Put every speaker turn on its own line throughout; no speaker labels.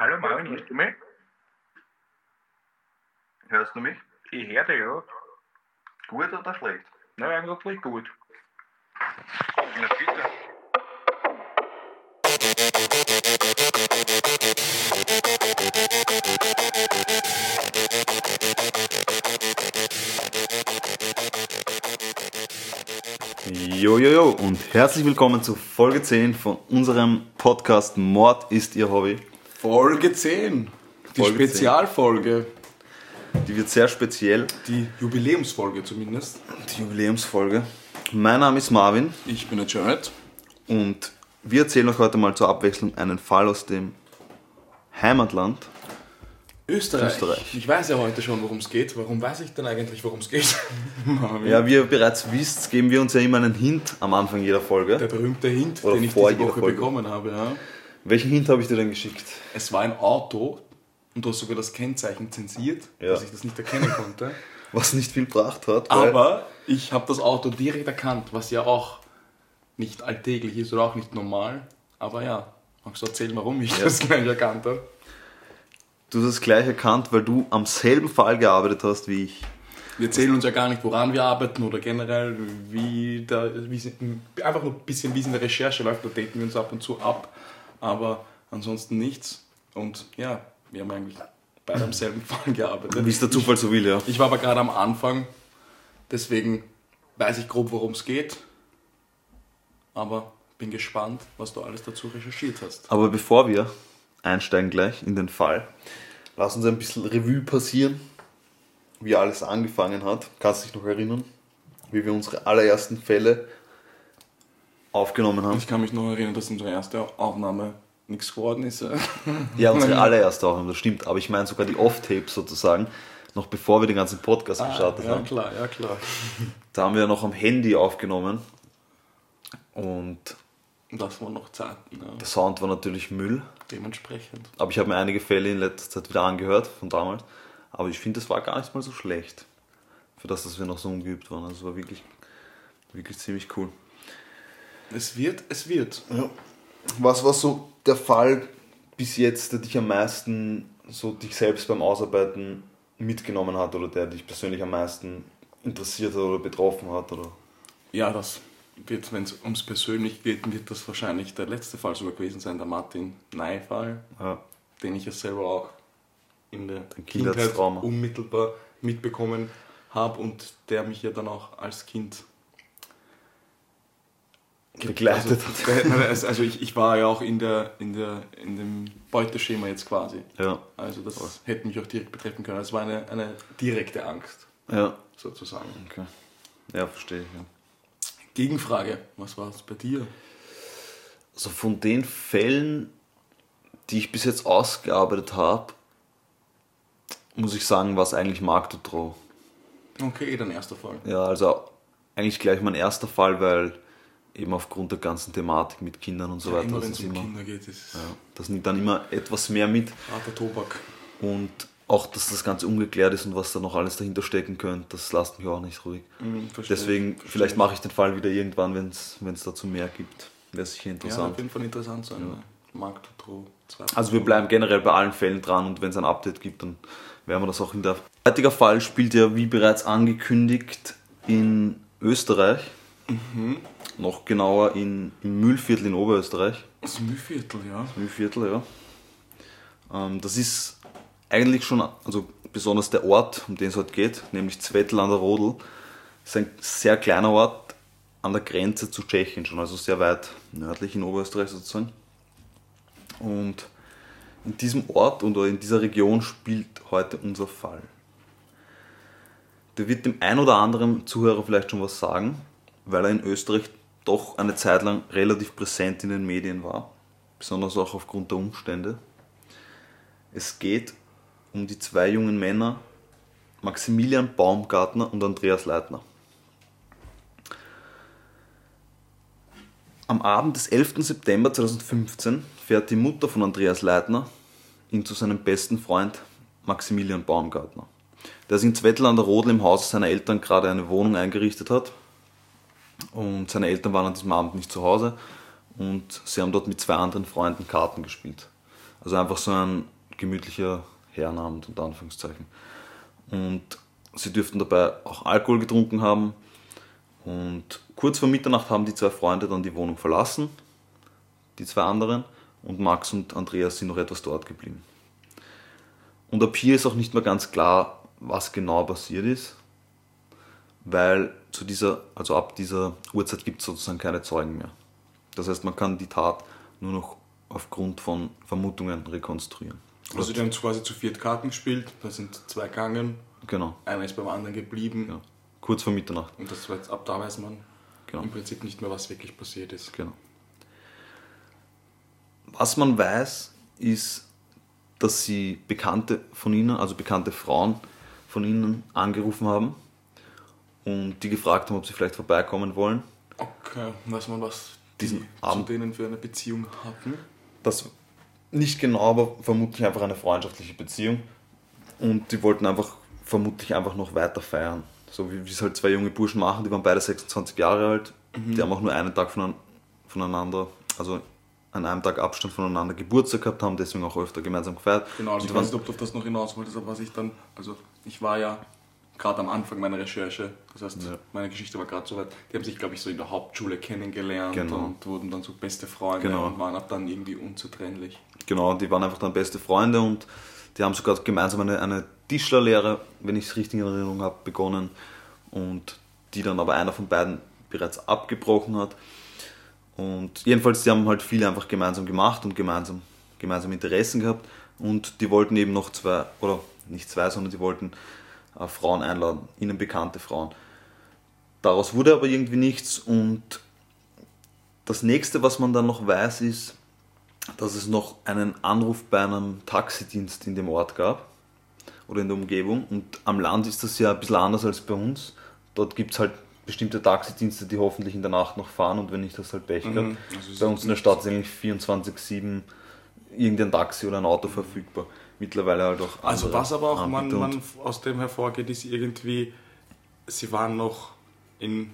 Hallo Marvin, hörst du mich?
Hörst du mich?
Ich höre dich, ja.
Gut oder schlecht?
Na, eigentlich gut.
Na bitte.
Jojojo und herzlich willkommen zu Folge 10 von unserem Podcast Mord ist Ihr Hobby.
Folge 10. Die
Folge 10.
Spezialfolge.
Die wird sehr speziell,
Die Jubiläumsfolge zumindest.
die Jubiläumsfolge. Mein Name ist Marvin
Ich bin der Jared.
und wir erzählen euch heute mal zur Abwechslung einen Fall aus dem Heimatland.
Österreich.
Österreich.
Ich weiß ja heute schon, worum es geht. Warum weiß ich denn eigentlich, worum es geht? Marvin.
Ja, wie ihr bereits wisst, geben wir uns ja immer einen Hint am Anfang jeder
Der
Folge.
berühmte Hint,
Oder
den ich
vor
diese Woche
Folge.
bekommen habe. Ja.
Welchen Hint habe ich dir denn geschickt?
Es war ein Auto und du hast sogar das Kennzeichen zensiert,
Ja.
dass ich das nicht erkennen konnte.
Was nicht viel gebracht hat.
Aber ich habe das Auto direkt erkannt, was ja auch nicht alltäglich ist oder auch nicht normal. Aber ja, magst du erzählen, warum ich das gleich erkannt habe?
Du hast es gleich erkannt, weil du am selben Fall gearbeitet hast wie ich.
Wir erzählen uns ja gar nicht, woran wir arbeiten oder generell, wie da, wie, einfach nur ein bisschen, wie es in der Recherche läuft, da daten wir uns ab und zu ab, aber ansonsten nichts. Und ja, wir haben eigentlich beide am selben Fall gearbeitet.
Wie es der Zufall so will, ja.
Ich war aber gerade am Anfang, deswegen weiß ich grob, worum es geht, aber bin gespannt, was du alles dazu recherchiert hast.
Aber bevor wir einsteigen gleich in den Fall, lass uns ein bisschen Revue passieren, wie alles angefangen hat. Kannst du dich noch erinnern, wie wir unsere allerersten Fälle aufgenommen haben?
Ich kann mich noch erinnern, dass unsere erste Aufnahme nichts geworden ist. ja.
Ja, unsere allererste Aufnahme, das stimmt. Aber ich meine sogar die Off-Tapes sozusagen, noch bevor wir den ganzen Podcast gestartet
Ah, ja,
haben.
klar, ja klar.
Da haben wir noch am Handy aufgenommen und
Das waren noch Zeiten, ja.
der Sound war natürlich Müll.
dementsprechend.
Aber ich habe mir einige Fälle in letzter Zeit wieder angehört von damals. Aber ich finde, das war gar nicht mal so schlecht. Für das, dass wir noch so ungeübt waren. Also es war wirklich, wirklich ziemlich cool.
Es wird, es wird.
Was war so der Fall bis jetzt, der dich am meisten, so dich selbst beim Ausarbeiten mitgenommen hat oder der dich persönlich am meisten interessiert hat oder betroffen hat? Oder?
Ja, das wird, wenn es ums Persönliche geht, wird das wahrscheinlich der letzte Fall sogar gewesen sein, der Martin Ney-Fall,
Ja.
den ich ja selber auch in der Kindheit unmittelbar mitbekommen habe und der mich ja dann auch als Kind
Begleitet
also, nein, also also ich, ich war ja auch in, der, in, der, in dem Beuteschema jetzt quasi.
Ja.
Also das hätte mich auch direkt betreffen können. Es war eine, eine direkte Angst,
Ja.
sozusagen.
Okay. Ja, verstehe ich. Ja.
Gegenfrage, was war es bei dir?
Also von den Fällen, die ich bis jetzt ausgearbeitet habe, muss ich sagen, war es eigentlich Marktotro.
Okay, dein erster Fall.
Ja, also eigentlich gleich mein erster Fall, weil eben aufgrund der ganzen Thematik mit Kindern und so weiter,
Immer
das
wenn es um
immer,
Kinder geht, ist
ja, das nimmt dann immer etwas mehr mit
harter Tobak.
und auch, dass das Ganze ungeklärt ist und was da noch alles dahinter stecken könnte, das lasst mich auch nicht ruhig.
Mhm, verstehe
Deswegen,
ich,
vielleicht
verstehe
mache ich den Fall wieder irgendwann, wenn es dazu mehr gibt. Wäre sicher
ich. Ja,
interessant.
auf jeden Fall interessant sein. Ja. Markt Tro 2.
Also wir bleiben generell bei allen Fällen dran und wenn es ein Update gibt, dann werden wir das auch in der... Heutiger Fall spielt ja, wie bereits angekündigt, in Österreich. Noch genauer in, im Mühlviertel in Oberösterreich.
Das Mühlviertel, ja.
Mühlviertel, ja. Ähm, das ist eigentlich schon, also besonders der Ort, um den es heute geht, nämlich Zwettl an der Rodel, ist ein sehr kleiner Ort an der Grenze zu Tschechien schon, also sehr weit nördlich in Oberösterreich sozusagen. Und in diesem Ort oder in dieser Region spielt heute unser Fall. Der wird dem ein oder anderen Zuhörer vielleicht schon was sagen, weil er in Österreich doch eine Zeit lang relativ präsent in den Medien war, besonders auch aufgrund der Umstände. Es geht um die zwei jungen Männer, Maximilian Baumgartner und Andreas Leitner. Am Abend des 11. September 2015 fährt die Mutter von Andreas Leitner ihn zu seinem besten Freund Maximilian Baumgartner, der sich in Zwettl an der Rodel im Haus seiner Eltern gerade eine Wohnung eingerichtet hat. Und seine Eltern waren an diesem Abend nicht zu Hause und sie haben dort mit zwei anderen Freunden Karten gespielt. Also einfach so ein gemütlicher Herrenabend unter Anführungszeichen. Und sie dürften dabei auch Alkohol getrunken haben. Und kurz vor Mitternacht haben die zwei Freunde dann die Wohnung verlassen, die zwei anderen, und Max und Andreas sind noch etwas dort geblieben. Und ab hier ist auch nicht mehr ganz klar, was genau passiert ist, weil zu dieser, also ab dieser Uhrzeit gibt es sozusagen keine Zeugen mehr. Das heißt, man kann die Tat nur noch aufgrund von Vermutungen rekonstruieren.
Also die haben quasi zu viert Karten gespielt, da sind zwei gegangen,
Genau,
einer ist beim anderen geblieben
ja. kurz vor Mitternacht.
und das war jetzt, ab da weiß man
Genau.
im Prinzip nicht mehr, was wirklich passiert ist.
Genau. Was man weiß, ist, dass sie Bekannte von ihnen, also bekannte Frauen von ihnen angerufen haben und die gefragt haben, ob sie vielleicht vorbeikommen wollen.
Okay, weiß man, was die
Diesen
zu
Abend-
denen für eine Beziehung hatten?
Das nicht genau, aber vermutlich einfach eine freundschaftliche Beziehung. Und die wollten einfach vermutlich einfach noch weiter feiern. So wie wie es halt zwei junge Burschen machen, die waren beide 26 Jahre alt. Die haben auch nur einen Tag vonein- voneinander, also an einem Tag Abstand voneinander Geburtstag gehabt, haben deswegen auch öfter gemeinsam gefeiert.
Genau, also
Und
ich
die
weiß nicht, ob du auf das noch hinaus wolltest, aber was ich dann, also ich war ja gerade am Anfang meiner Recherche, das heißt,
Ja.
meine Geschichte war gerade so weit, die haben sich, glaube ich, so in der Hauptschule kennengelernt
Genau.
und wurden dann so beste Freunde
Genau.
und waren ab dann irgendwie unzertrennlich.
Genau, die waren einfach dann beste Freunde und die haben sogar gemeinsam eine, eine Tischlerlehre, wenn ich es richtig in Erinnerung habe, begonnen und die dann aber einer von beiden bereits abgebrochen hat. Und jedenfalls, die haben halt viel einfach gemeinsam gemacht und gemeinsam, gemeinsam Interessen gehabt und die wollten eben noch zwei, oder nicht zwei, sondern die wollten Frauen einladen, ihnen bekannte Frauen. Daraus wurde aber irgendwie nichts und das nächste, was man dann noch weiß, ist, dass es noch einen Anruf bei einem Taxidienst in dem Ort gab oder in der Umgebung. Und am Land ist das ja ein bisschen anders als bei uns. Dort gibt es halt bestimmte Taxidienste, die hoffentlich in der Nacht noch fahren und wenn nicht, das halt Pech gehabt.
Mhm. Also es
bei uns in der Stadt ist eigentlich 24-7 irgendein Taxi oder ein Auto verfügbar. Mittlerweile halt auch
Also was aber auch man, man aus dem hervorgeht, ist irgendwie, sie waren noch in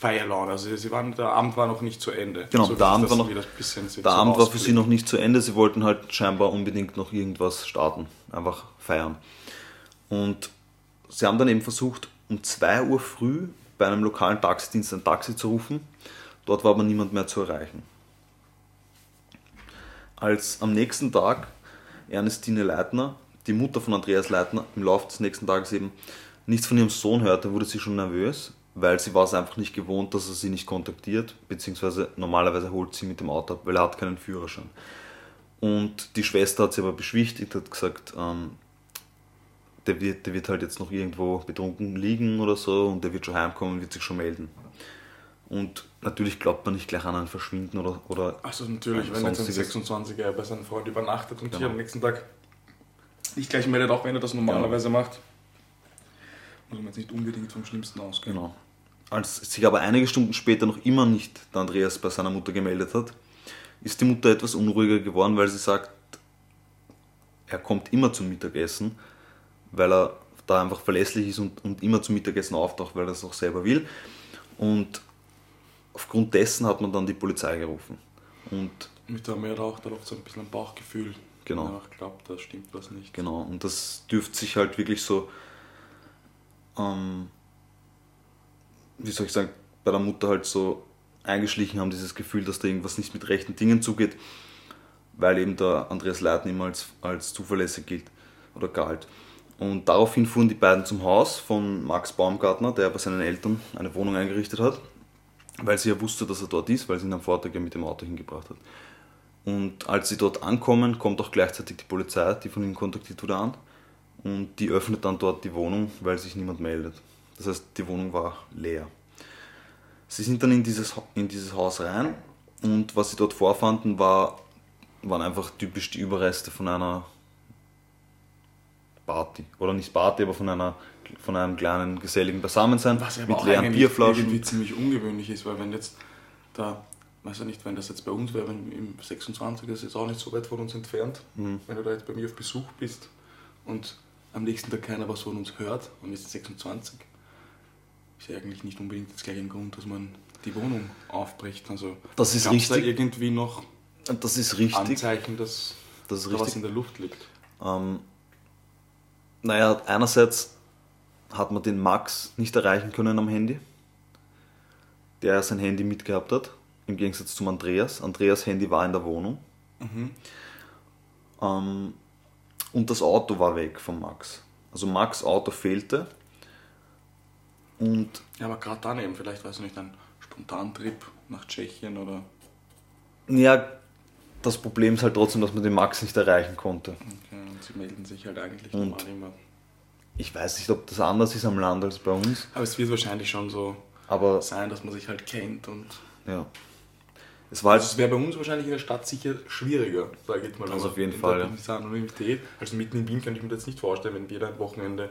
Feierlaune, also sie waren, der Abend war noch nicht zu Ende.
Genau,
so,
der Abend war noch- Der Abend war für sie noch nicht zu Ende, sie wollten halt scheinbar unbedingt noch irgendwas starten, einfach feiern. Und sie haben dann eben versucht, um 2 Uhr früh bei einem lokalen Taxidienst ein Taxi zu rufen. Dort war aber niemand mehr zu erreichen. Als am nächsten Tag Ernestine Leitner, die Mutter von Andreas Leitner, im Laufe des nächsten Tages eben nichts von ihrem Sohn hörte, wurde sie schon nervös, weil sie war es einfach nicht gewohnt, dass er sie nicht kontaktiert, beziehungsweise normalerweise holt sie mit dem Auto ab, weil er hat keinen Führerschein. Und die Schwester hat sie aber beschwichtigt, hat gesagt, ähm, der, wird, der wird halt jetzt noch irgendwo betrunken liegen oder so und der wird schon heimkommen und wird sich schon melden. Und natürlich glaubt man nicht gleich an ein Verschwinden oder, oder
Also natürlich, wenn jetzt ein
sonstiges.
26er bei seinem Freund übernachtet und sich
Genau.
am nächsten Tag nicht gleich meldet, auch wenn er das normalerweise macht, muss man jetzt nicht unbedingt vom Schlimmsten ausgehen.
Genau. Als sich aber einige Stunden später noch immer nicht der Andreas bei seiner Mutter gemeldet hat, ist die Mutter etwas unruhiger geworden, weil sie sagt, er kommt immer zum Mittagessen, weil er da einfach verlässlich ist und, und immer zum Mittagessen auftaucht, weil er es auch selber will. Und aufgrund dessen hat man dann die Polizei gerufen. Und
Mit der mehr auch, da läuft so ein bisschen ein Bauchgefühl.
Genau.
Ja, ich glaube, da stimmt was nicht.
Genau, und das dürfte sich halt wirklich so, ähm, wie soll ich sagen, bei der Mutter halt so eingeschlichen haben, dieses Gefühl, dass da irgendwas nicht mit rechten Dingen zugeht, weil eben der Andreas Leitner immer als, als zuverlässig gilt oder galt. Und daraufhin fuhren die beiden zum Haus von Max Baumgartner, der bei seinen Eltern eine Wohnung eingerichtet hat, weil sie ja wusste, dass er dort ist, weil sie ihn am Vortag ja mit dem Auto hingebracht hat. Und als sie dort ankommen, kommt auch gleichzeitig die Polizei, die von ihnen kontaktiert wurde, an. Und die öffnet dann dort die Wohnung, weil sich niemand meldet. Das heißt, die Wohnung war leer. Sie sind dann in dieses, in dieses Haus rein und was sie dort vorfanden, war, waren einfach typisch die Überreste von einer Party. Oder nicht Party, aber von, einer, von einem kleinen geselligen Beisammensein
Was aber
mit
auch
leeren Bierflaschen.
irgendwie ziemlich ungewöhnlich ist, weil wenn jetzt da, weiß ich nicht, wenn das jetzt bei uns wäre, wenn im 26 das ist jetzt auch nicht so weit von uns entfernt,
Mhm.
wenn du da jetzt bei mir auf Besuch bist und am nächsten Tag keiner was von uns hört und jetzt 26, ist ja eigentlich nicht unbedingt jetzt gleich ein Grund, dass man die Wohnung aufbricht. Also
Das ist
gab's da
richtig.
irgendwie noch
Das ist richtig.
Anzeichen, dass
das
Oder was
richtig.
in der Luft liegt.
Ähm, naja, einerseits hat man den Max nicht erreichen können am Handy, der sein Handy mitgehabt hat, im Gegensatz zum Andreas. Andreas Handy war in der Wohnung. Ähm, und das Auto war weg von Max. Also Max Auto fehlte. Und
Ja, aber gerade dann eben, vielleicht weiß ich nicht, ein Spontantrip nach Tschechien oder.
ja, das Problem ist halt trotzdem, dass man den Max nicht erreichen konnte.
Okay, und sie melden sich halt eigentlich
Und-
normal immer.
Ich weiß nicht, ob das anders ist am Land als bei uns,
Aber es wird wahrscheinlich schon so
aber
sein, dass man sich halt kennt und.
ja. Es war
Also es wäre bei uns wahrscheinlich in der Stadt sicher schwieriger, sage ich jetzt mal.
Also auf jeden
in
Fall,
Der
ja.
Anonymität, also mitten in Wien kann ich mir das jetzt nicht vorstellen, wenn ein Wochenende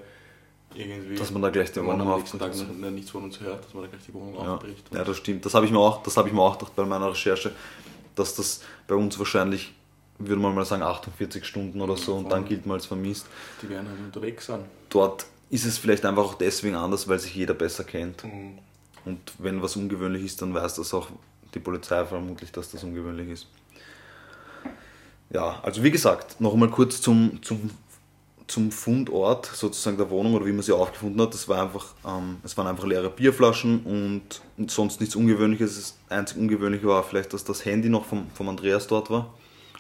irgendwie.
Dass man da gleich die Wohnung
Tag
aufbricht.
noch nichts von uns hört, dass man da gleich die Wohnung
Ja,
aufbricht.
ja, das stimmt. Das habe ich mir auch, das habe ich mir auch gedacht bei meiner Recherche, dass das bei uns wahrscheinlich, würde man mal sagen, 48 Stunden oder so und dann gilt man als vermisst.
Die werden halt unterwegs sein.
Dort ist es vielleicht einfach auch deswegen anders, weil sich jeder besser kennt.
Mhm.
Und wenn was ungewöhnlich ist, dann weiß das auch die Polizei vermutlich, dass das ungewöhnlich ist. Ja, also wie gesagt, noch einmal kurz zum, zum, zum Fundort sozusagen der Wohnung oder wie man sie aufgefunden hat. Das war einfach, ähm, es waren einfach leere Bierflaschen und, und sonst nichts Ungewöhnliches. Das einzig Ungewöhnliche war vielleicht, dass das Handy noch vom, vom Andreas dort war,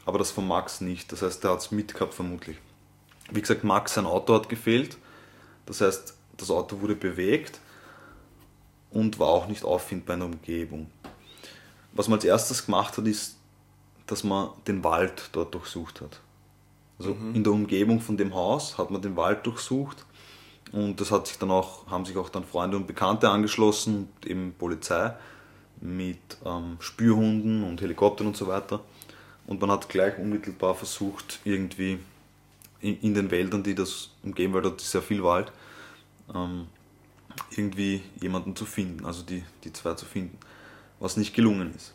aber das von Max nicht. Das heißt, der hat es mitgehabt vermutlich. Wie gesagt, Max sein Auto hat gefehlt. Das heißt, das Auto wurde bewegt und war auch nicht auffindbar in der Umgebung. Was man als erstes gemacht hat, ist, dass man den Wald dort durchsucht hat. Also in der Umgebung von dem Haus hat man den Wald durchsucht und das hat sich dann auch, haben sich auch dann Freunde und Bekannte angeschlossen eben Polizei mit ähm, Spürhunden und Helikoptern und so weiter. Und man hat gleich unmittelbar versucht, irgendwie in, den Wäldern, die das umgeben, weil dort ist sehr viel Wald, ähm, irgendwie jemanden zu finden, also die, die zwei zu finden, was nicht gelungen ist.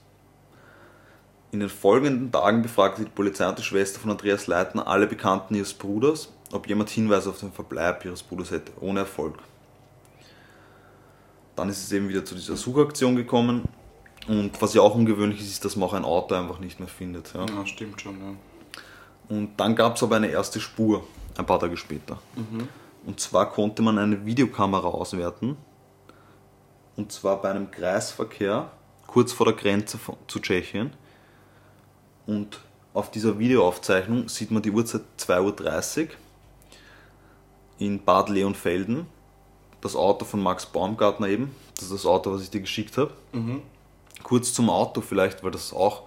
In den folgenden Tagen befragte die Polizei und die Schwester von Andreas Leitner alle Bekannten ihres Bruders, ob jemand Hinweise auf den Verbleib ihres Bruders hätte, ohne Erfolg. Dann ist es eben wieder zu dieser Suchaktion gekommen und was ja auch ungewöhnlich ist, ist, dass man auch ein Auto einfach nicht mehr findet. Ja.
Ja, stimmt schon, ja.
Und dann gab es aber eine erste Spur, ein paar Tage später. Und zwar konnte man eine Videokamera auswerten. Und zwar bei einem Kreisverkehr kurz vor der Grenze von, zu Tschechien. Und auf dieser Videoaufzeichnung sieht man die Uhrzeit 2.30 Uhr in Bad Leonfelden. Das Auto von Max Baumgartner eben. Das ist das Auto, was ich dir geschickt habe. Kurz zum Auto vielleicht, weil das auch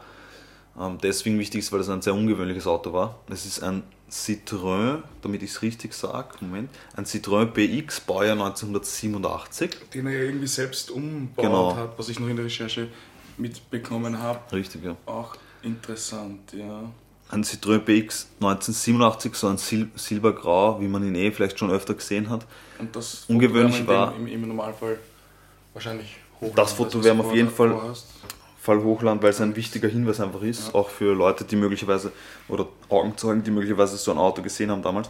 ähm, deswegen wichtig ist, weil das ein sehr ungewöhnliches Auto war. Es ist ein Citroën, damit ich es richtig sage, Moment, ein Citroën BX, Baujahr 1987.
Den er ja irgendwie selbst umbaut
Genau.
hat, was ich noch in der Recherche mitbekommen habe.
Richtig, ja.
Auch interessant, ja.
Ein Citroën BX 1987, so ein Sil Silbergrau, wie man ihn eh vielleicht schon öfter gesehen hat.
Und das
Ungewöhnlich war-
im, im Normalfall wahrscheinlich hochladen.
Das Foto werden wir auf jeden Fall-. Fall Hochland, weil es ein wichtiger Hinweis einfach ist, auch für Leute, die möglicherweise, oder Augenzeugen, die möglicherweise so ein Auto gesehen haben damals.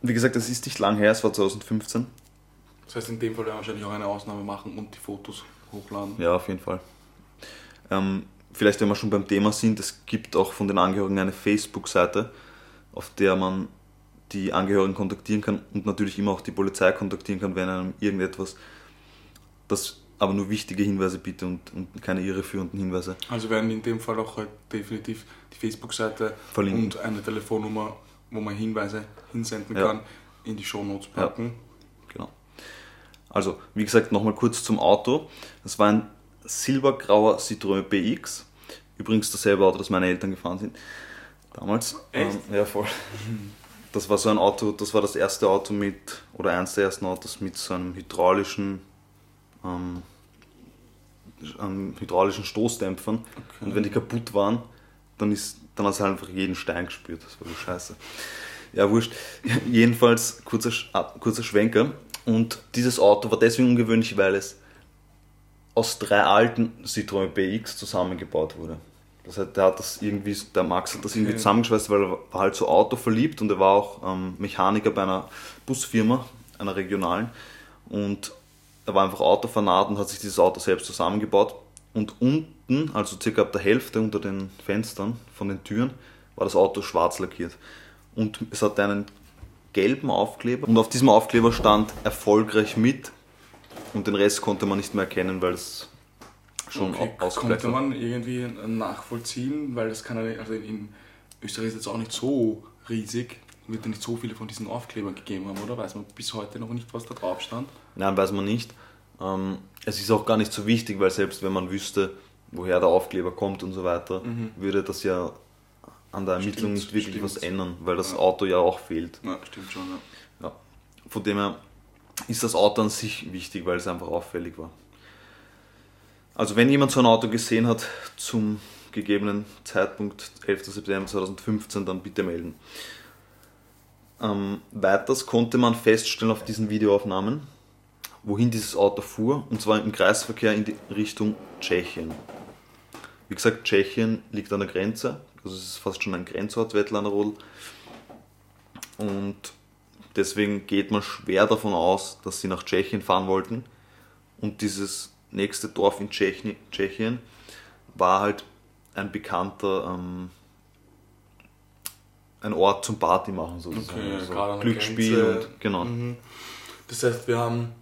Wie gesagt, es ist nicht lang her, es war 2015.
Das heißt, in dem Fall werden wir wahrscheinlich auch eine Ausnahme machen und die Fotos hochladen.
Ja, auf jeden Fall. Ähm, vielleicht, wenn wir schon beim Thema sind, es gibt auch von den Angehörigen eine Facebook-Seite, auf der man die Angehörigen kontaktieren kann und natürlich immer auch die Polizei kontaktieren kann, wenn einem irgendetwas, das aber nur wichtige Hinweise bitte und, und keine irreführenden Hinweise.
Also werden in dem Fall auch halt definitiv die Facebook-Seite und eine Telefonnummer, wo man Hinweise hinsenden
Ja.
kann, in die Shownotes packen.
Genau. Also, wie gesagt, nochmal kurz zum Auto. Das war ein silbergrauer Citroën BX. Übrigens dasselbe Auto, das meine Eltern gefahren sind. Damals.
Echt?
Ähm, ja, voll. Das war so ein Auto, das war das erste Auto mit, oder eins der ersten Autos mit so einem hydraulischen, ähm, einem hydraulischen Stoßdämpfern. Und wenn die kaputt waren, dann, ist, dann hast du halt einfach jeden Stein gespürt. Das war so scheiße. Ja, wurscht. Jedenfalls kurzer, ah, kurzer Schwenker. Und dieses Auto war deswegen ungewöhnlich, weil es aus drei alten Citroën BX zusammengebaut wurde. Das heißt, der hat das irgendwie, der Max hat das irgendwie
Okay.
zusammengeschweißt, weil er war halt so autoverliebt und er war auch ähm, Mechaniker bei einer Busfirma, einer regionalen. Und er war einfach Autofanat und hat sich dieses Auto selbst zusammengebaut. Und unten, also circa ab der Hälfte unter den Fenstern von den Türen, war das Auto schwarz lackiert. Und es hatte einen gelben Aufkleber und auf diesem Aufkleber stand erfolgreich mit und den Rest konnte man nicht mehr erkennen, weil es schon
Okay, konnte man irgendwie nachvollziehen, weil das kann also in Österreich ist jetzt auch nicht so riesig, wird ja nicht so viele von diesen Aufklebern gegeben haben, oder? Weiß man bis heute noch nicht, was da drauf stand?
Nein, weiß man nicht. Ähm, es ist auch gar nicht so wichtig, weil selbst wenn man wüsste, woher der Aufkleber kommt und so weiter, würde das ja an der Ermittlung
Mhm. Stimmt,
nicht wirklich
stimmt.
was ändern, weil das
Ja.
Auto ja auch fehlt.
Ja, stimmt schon, ja.
Ja. Von dem her ist das Auto an sich wichtig, weil es einfach auffällig war. Also wenn jemand so ein Auto gesehen hat zum gegebenen Zeitpunkt 11. September 2015, dann bitte melden. Ähm, weiters konnte man feststellen auf diesen Videoaufnahmen, wohin dieses Auto fuhr, und zwar im Kreisverkehr in die Richtung Tschechien. Wie gesagt, Tschechien liegt an der Grenze, also es ist fast schon ein Grenzort, Wettlanderrodl. Und deswegen geht man schwer davon aus, dass sie nach Tschechien fahren wollten. Und dieses nächste Dorf in Tschechien, Tschechien war halt ein bekannter, ähm, ein Ort zum Party machen sozusagen.
Okay,
also
gerade
Glücksspiel und genau.
Mhm. Das heißt, wir haben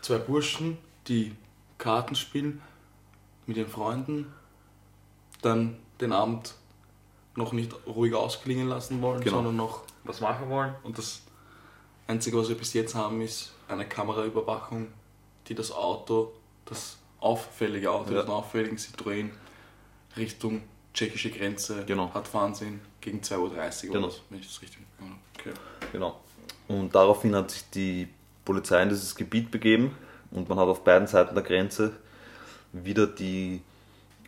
zwei Burschen, die Karten spielen mit ihren Freunden, dann den Abend noch nicht ruhig ausklingen lassen wollen,
Genau.
sondern noch was machen wollen. Und das Einzige, was wir bis jetzt haben, ist eine Kameraüberwachung, die das Auto, das auffällige Auto,
Ja.
den auffälligen Citroën Richtung tschechische Grenze
Genau.
hat fahren sehen gegen 2.30 Uhr
Genau.
oder wenn ich das richtig. Okay.
Genau. Und daraufhin hat sich die Polizei in dieses Gebiet begeben und man hat auf beiden Seiten der Grenze wieder die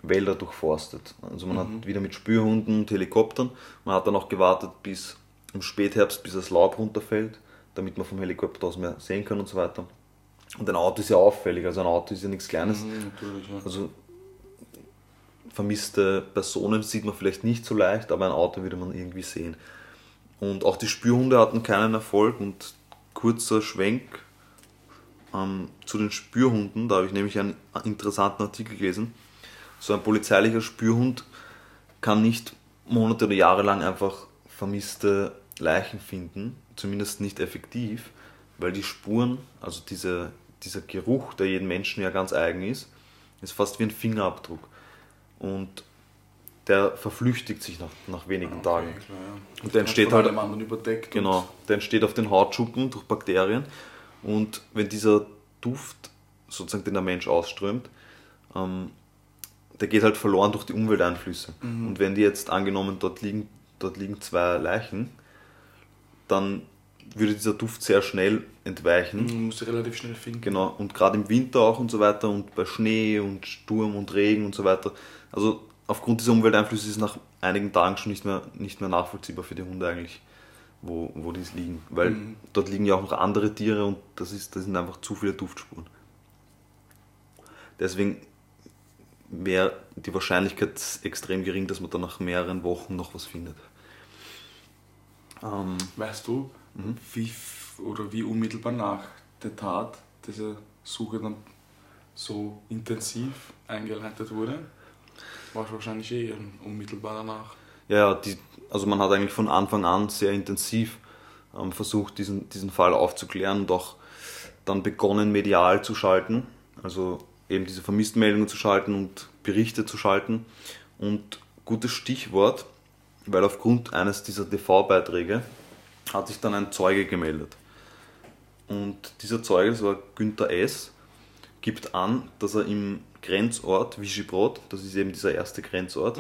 Wälder durchforstet. Also man hat wieder mit Spürhunden und Helikoptern. Man hat dann auch gewartet bis im Spätherbst, bis das Laub runterfällt, damit man vom Helikopter aus mehr sehen kann und so weiter. Und ein Auto ist ja auffällig, also ein Auto ist ja nichts Kleines.
Mhm, ja.
Also vermisste Personen sieht man vielleicht nicht so leicht, aber ein Auto würde man irgendwie sehen. Und auch die Spürhunde hatten keinen Erfolg und kurzer Schwenk ähm, zu den Spürhunden, da habe ich nämlich einen interessanten Artikel gelesen. So ein polizeilicher Spürhund kann nicht Monate oder Jahre lang einfach vermisste Leichen finden, zumindest nicht effektiv, weil die Spuren, also diese, dieser Geruch, der jedem Menschen ja ganz eigen ist, ist fast wie ein Fingerabdruck. Und der verflüchtigt sich nach, nach wenigen Tagen.
Okay, klar, ja.
Und der entsteht halt-. Genau, der entsteht auf den Hautschuppen durch Bakterien. Und wenn dieser Duft, sozusagen den der Mensch ausströmt, ähm, der geht halt verloren durch die Umwelteinflüsse. Und wenn die jetzt angenommen, dort liegen, dort liegen zwei Leichen, dann würde dieser Duft sehr schnell entweichen.
Man muss sie relativ schnell finden.
Genau, und gerade im Winter auch und so weiter und bei Schnee und Sturm und Regen und so weiter. Also aufgrund dieser Umwelteinflüsse ist es nach einigen Tagen schon nicht mehr, nicht mehr nachvollziehbar für die Hunde eigentlich, wo, wo die liegen. Weil
Mhm.
dort liegen ja auch noch andere Tiere und das, ist, das sind einfach zu viele Duftspuren. Deswegen wäre die Wahrscheinlichkeit extrem gering, dass man dann nach mehreren Wochen noch was findet. Ähm,
Weißt du,
Mhm.
wie, oder wie unmittelbar nach der Tat diese Suche dann so intensiv eingeleitet wurde? War wahrscheinlich eh unmittelbar danach.
Ja, die, also man hat eigentlich von Anfang an sehr intensiv ähm, versucht, diesen, diesen Fall aufzuklären und auch dann begonnen, medial zu schalten. Also eben diese Vermisstenmeldungen zu schalten und Berichte zu schalten. Und gutes Stichwort, weil aufgrund eines dieser TV-Beiträge hat sich dann ein Zeuge gemeldet. Und dieser Zeuge, das war Günther S., gibt an, dass er im Grenzort Vigibrod, das ist eben dieser erste Grenzort,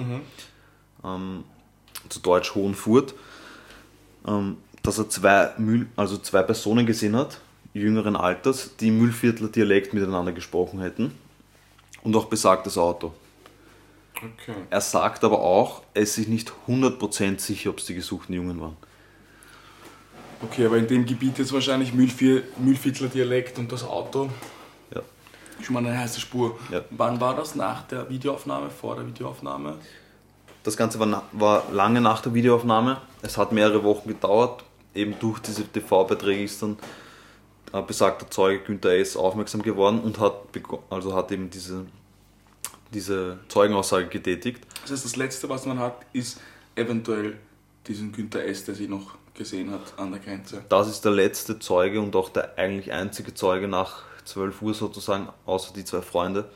ähm, zu Deutsch Hohenfurt, ähm, dass er zwei, Mühl, also zwei Personen gesehen hat, jüngeren Alters, die im Mühlviertler Dialekt miteinander gesprochen hätten und auch besagtes Auto.
Okay.
Er sagt aber auch, er ist sich nicht 100% sicher, ob es die gesuchten Jungen waren.
Okay, aber in dem Gebiet jetzt wahrscheinlich Mühlvier, Mühlviertler Dialekt und das Auto.
Ja.
Schon mal eine heiße Spur.
Ja.
Wann war das? Nach der Videoaufnahme? Vor der Videoaufnahme?
Das Ganze war, war lange nach der Videoaufnahme. Es hat mehrere Wochen gedauert. Eben durch diese TV-Beiträge ist dann äh, besagter Zeuge Günther S. aufmerksam geworden und hat, also hat eben diese, diese Zeugenaussage getätigt.
Das heißt, das Letzte, was man hat, ist eventuell diesen Günther S., der sie noch gesehen hat an der Grenze.
Das ist der letzte Zeuge und auch der eigentlich einzige Zeuge nach 12 Uhr sozusagen, außer die zwei Freunde,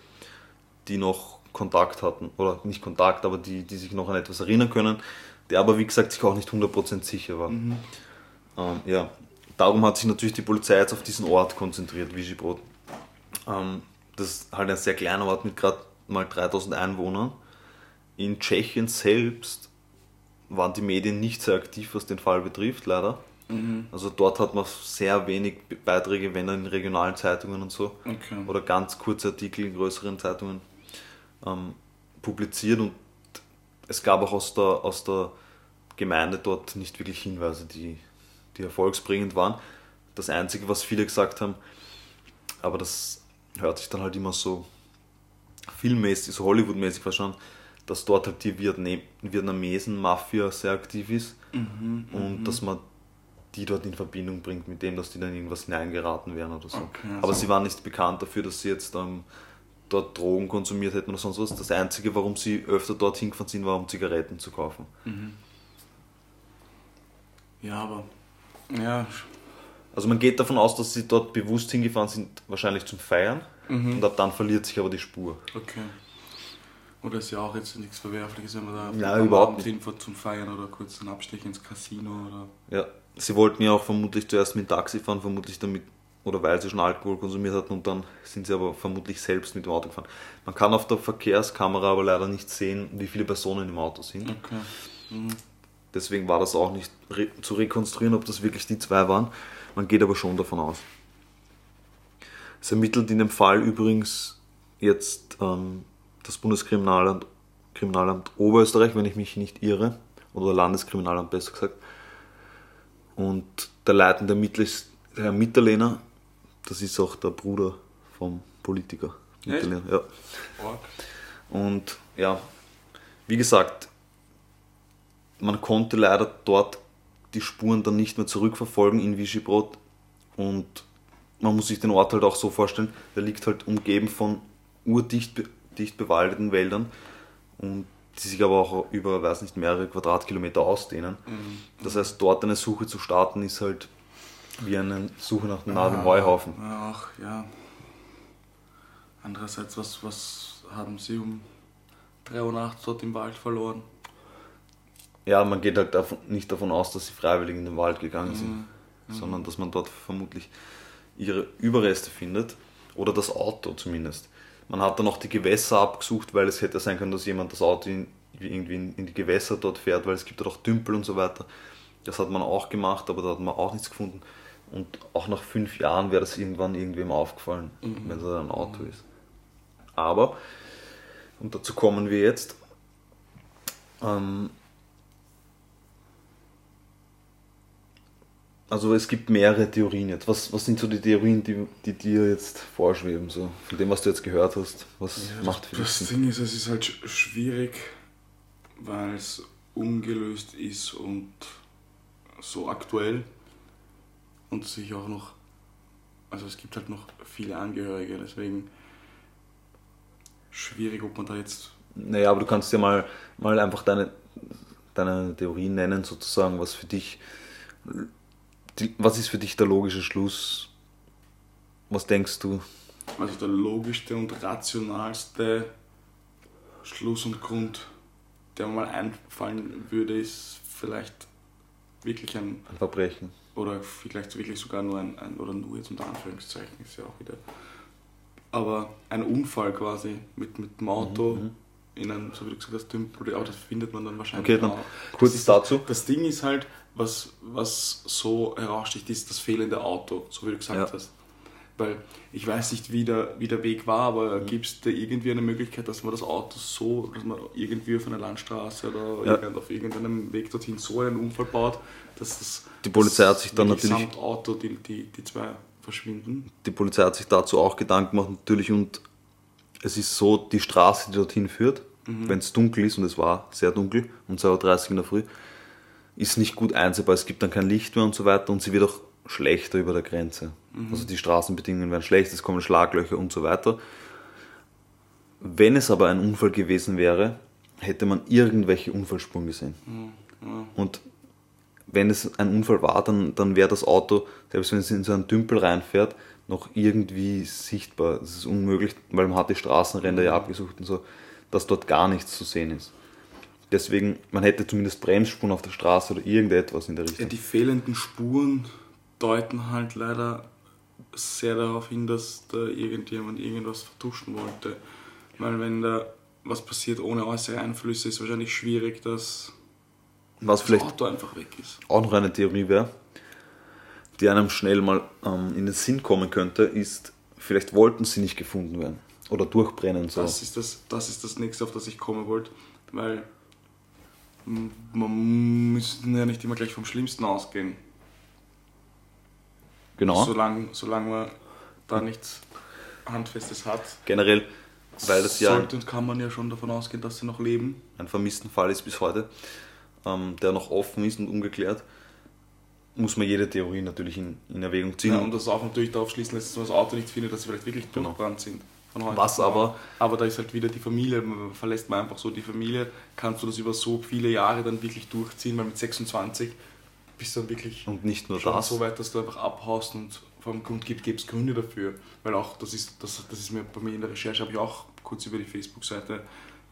die noch Kontakt hatten. Oder nicht Kontakt, aber die, die sich noch an etwas erinnern können, der aber wie gesagt sich auch nicht 100% sicher war. Ähm, ja, darum hat sich natürlich die Polizei jetzt auf diesen Ort konzentriert, Vigibrod. Ähm, das ist halt ein sehr kleiner Ort mit gerade mal 3000 Einwohnern. In Tschechien selbst waren die Medien nicht sehr aktiv, was den Fall betrifft, leider. Also dort hat man sehr wenig Beiträge, wenn dann in regionalen Zeitungen und so.
Okay.
Oder ganz kurze Artikel in größeren Zeitungen ähm, publiziert und es gab auch aus der, aus der Gemeinde dort nicht wirklich Hinweise, die, die erfolgsbringend waren. Das Einzige, was viele gesagt haben, aber das hört sich dann halt immer so filmmäßig, so Hollywood-mäßig verstanden, dass dort halt die Vietnam Vietnamesen-Mafia sehr aktiv ist und dass man die dort in Verbindung bringt mit dem, dass die dann irgendwas hineingeraten wären oder so.
Okay,
Aber
also-
sie waren nicht bekannt dafür, dass sie jetzt ähm, dort Drogen konsumiert hätten oder sonst was. Das Einzige, warum sie öfter dorthin gefahren sind, war, um Zigaretten zu kaufen.
Ja, aber. Ja,
Also man geht davon aus, dass sie dort bewusst hingefahren sind, wahrscheinlich zum Feiern. Und ab dann verliert sich aber die Spur.
okay. Oder ist ja auch jetzt nichts Verwerfliches, wenn man da
Ja,
am
überhaupt
Abend hinfährt zum Feiern oder kurz einen Abstech ins Casino oder.
Ja, sie wollten ja auch vermutlich zuerst mit dem Taxi fahren, vermutlich damit, oder weil sie schon Alkohol konsumiert hatten und dann sind sie aber vermutlich selbst mit dem Auto gefahren. Man kann auf der Verkehrskamera aber leider nicht sehen, wie viele Personen im Auto sind.
Okay. Mhm.
Deswegen war das auch nicht re zu rekonstruieren, ob das wirklich die zwei waren. Man geht aber schon davon aus. Es ermittelt in dem Fall übrigens jetzt ähm, das Bundeskriminalamt Kriminalamt Oberösterreich, wenn ich mich nicht irre, oder Landeskriminalamt besser gesagt. Und der leitende Ermittler ist der Herr Mitterlehner, das ist auch der Bruder vom Politiker. Mitterlehner, ja. Und ja, wie gesagt, man konnte leider dort die Spuren dann nicht mehr zurückverfolgen in Vigibrod und man muss sich den Ort halt auch so vorstellen, der liegt halt umgeben von urdicht dicht bewaldeten Wäldern und die sich aber auch über, weiß nicht, mehrere Quadratkilometer ausdehnen. Das heißt, dort eine Suche zu starten ist halt wie eine Suche nach einem im Heuhaufen.
Ach, ja. Andererseits, was, was haben Sie um 3 Uhr nachts dort im Wald verloren?
Ja, man geht halt davon, nicht davon aus, dass sie freiwillig in den Wald gegangen sind, sondern dass man dort vermutlich ihre Überreste findet oder das Auto zumindest. Man hat dann auch die Gewässer abgesucht, weil es hätte sein können, dass jemand das Auto in, irgendwie in, in die Gewässer dort fährt, weil es gibt dort auch Tümpel und so weiter. Das hat man auch gemacht, aber da hat man auch nichts gefunden. Und auch nach fünf Jahren wäre das irgendwann irgendwem aufgefallen, wenn da ein Auto ist. Aber, und dazu kommen wir jetzt, ähm, Also es gibt mehrere Theorien jetzt. Was, was sind so die Theorien, die, die dir jetzt vorschweben, so von dem, was du jetzt gehört hast? Was macht für
Das? Ding ist, es ist halt sch- schwierig, weil es ungelöst ist und so aktuell und sich auch noch, also es gibt halt noch viele Angehörige, deswegen schwierig, ob man da jetzt,
Naja, aber du kannst ja mal, mal einfach deine, deine Theorien nennen, sozusagen, was für dich, die, was ist für dich der logische Schluss? Was denkst du?
also der logischste und rationalste Schluss und Grund, der mir mal einfallen würde, ist vielleicht wirklich ein
Ein Verbrechen.
Oder vielleicht wirklich sogar nur ein, ein oder nur jetzt unter Anführungszeichen ist ja auch wieder. Aber ein Unfall quasi mit, mit dem Auto in einem, so wie du gesagt hast, Tümpel, aber das findet man dann wahrscheinlich
Okay, dann
auch.
kurz
Das ist
dazu.
Das, das Ding ist halt, was, was so heraussticht, ist das fehlende Auto, so wie du gesagt
Ja.
hast. Weil ich weiß nicht, wie der, wie der Weg war, aber
Mhm.
gibt es da irgendwie eine Möglichkeit, dass man das Auto so, dass man irgendwie auf einer Landstraße oder
Ja.
irgend- auf irgendeinem Weg dorthin so einen Unfall baut, dass das
Die Polizei hat sich dann natürlich-
Auto die, die, die zwei verschwinden.
Die Polizei hat sich dazu auch Gedanken gemacht, natürlich, und es ist so, die Straße, die dorthin führt, wenn es dunkel ist, und es war sehr dunkel, um 2.30 Uhr in der Früh, ist nicht gut einsehbar, es gibt dann kein Licht mehr und so weiter, und sie wird auch schlechter über der Grenze. Also die Straßenbedingungen werden schlecht, es kommen Schlaglöcher und so weiter. Wenn es aber ein Unfall gewesen wäre, hätte man irgendwelche Unfallspuren gesehen. Und wenn es ein Unfall war, dann, dann wäre das Auto, selbst wenn es in so einen Tümpel reinfährt, noch irgendwie sichtbar. Das ist unmöglich, weil man hat die Straßenränder ja abgesucht und so, dass dort gar nichts zu sehen ist. Deswegen, man hätte zumindest Bremsspuren auf der Straße oder irgendetwas in der
Ja,
Richtung.
die fehlenden Spuren deuten halt leider sehr darauf hin, dass da irgendjemand irgendwas vertuschen wollte. Weil wenn da was passiert ohne äußere Einflüsse, ist wahrscheinlich schwierig, dass
Was
das
vielleicht
Auto einfach weg ist.
auch noch eine Theorie wäre, die einem schnell mal ähm, in den Sinn kommen könnte, ist, vielleicht wollten sie nicht gefunden werden oder durchbrennen. So.
Das ist das, das ist das nächste, auf das ich kommen wollte, weil man müsste ja nicht immer gleich vom Schlimmsten ausgehen.
genau.
Solange, solange man da nichts Handfestes hat,
Generell, weil das ja
sollte und kann man ja schon davon ausgehen, dass sie noch leben.
ein vermissten Fall ist bis heute, ähm, der noch offen ist und ungeklärt, muss man jede Theorie natürlich in, in Erwägung ziehen.
Ja, und das auch natürlich darauf schließen lässt, dass man das Auto nicht findet, dass sie vielleicht wirklich
Genau.
durchbrannt sind.
Was aber-.
Aber da ist halt wieder die Familie, man verlässt man einfach so die Familie, kannst du das über so viele Jahre dann wirklich durchziehen, weil mit 26 bist du dann wirklich
und nicht nur
schon
das.
so weit, dass du einfach abhaust und vor allem Grund gibt, gibt es Gründe dafür. Weil auch, das ist, das, das ist mir bei mir in der Recherche, habe ich auch kurz über die Facebook-Seite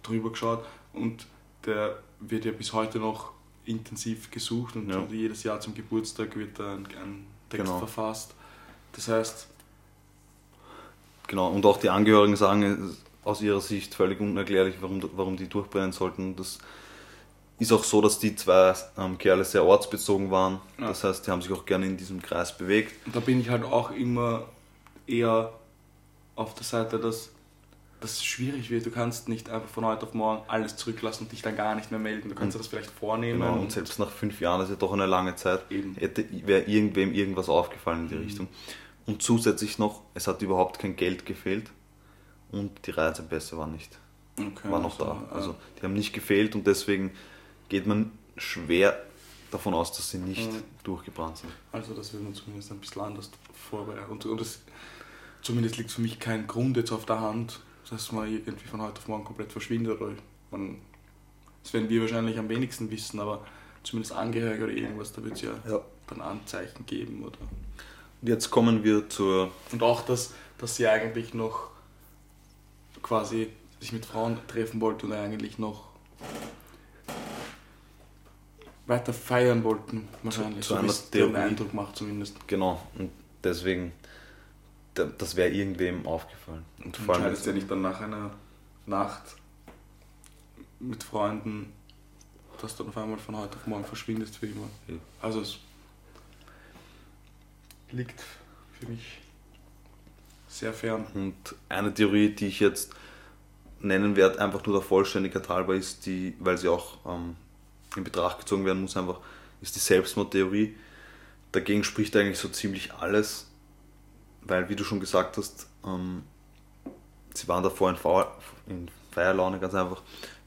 drüber geschaut und der wird ja bis heute noch intensiv gesucht und
Ja.
jedes Jahr zum Geburtstag wird da ein, ein Text
Genau.
verfasst. Das heißt,
Genau, und auch die Angehörigen sagen aus ihrer Sicht völlig unerklärlich, warum, warum die durchbrennen sollten. Das ist auch so, dass die zwei ähm, Kerle sehr ortsbezogen waren.
Ja.
Das heißt, die haben sich auch gerne in diesem Kreis bewegt.
da bin ich halt auch immer eher auf der Seite, dass das schwierig wird. Du kannst nicht einfach von heute auf morgen alles zurücklassen und dich dann gar nicht mehr melden. Du kannst dir das vielleicht vornehmen.
Genau,
und
selbst nach fünf Jahren, das ist ja doch eine lange Zeit, wäre irgendwem irgendwas aufgefallen in die
Mhm.
Richtung. Und zusätzlich noch, es hat überhaupt kein Geld gefehlt und die Reisepässe waren nicht,
Okay,
waren noch
also,
da. Also die haben nicht gefehlt und deswegen geht man schwer davon aus, dass sie nicht
Mhm.
durchgebrannt sind.
Also das würde man zumindest ein bisschen anders vorbereiten. Und, und es, zumindest liegt für mich kein Grund jetzt auf der Hand, dass man irgendwie von heute auf morgen komplett verschwindet. Oder man, das werden wir wahrscheinlich am wenigsten wissen, aber zumindest Angehörige oder irgendwas, da wird es ja,
Ja.
dann Anzeichen geben. Oder
Und jetzt kommen wir zur
und auch, dass, dass sie eigentlich noch quasi sich mit Frauen treffen wollte und eigentlich noch weiter feiern wollten, wahrscheinlich.
zu
so wie
einer Theorie.
Eindruck macht zumindest.
Genau, und deswegen, das wäre irgendwem aufgefallen. Und
Du
vor allem,
entscheidest ja nicht dann nach einer Nacht mit Freunden, dass du dann auf einmal von heute auf morgen verschwindest für immer.
Ja.
Also es liegt für mich sehr fern.
und eine Theorie, die ich jetzt nennen werde, einfach nur der Vollständigkeit halber, ist die, weil sie auch ähm, in Betracht gezogen werden muss, einfach, ist die Selbstmordtheorie. Dagegen spricht eigentlich so ziemlich alles, weil, wie du schon gesagt hast, ähm, sie waren davor in, Feier, in Feierlaune ganz einfach.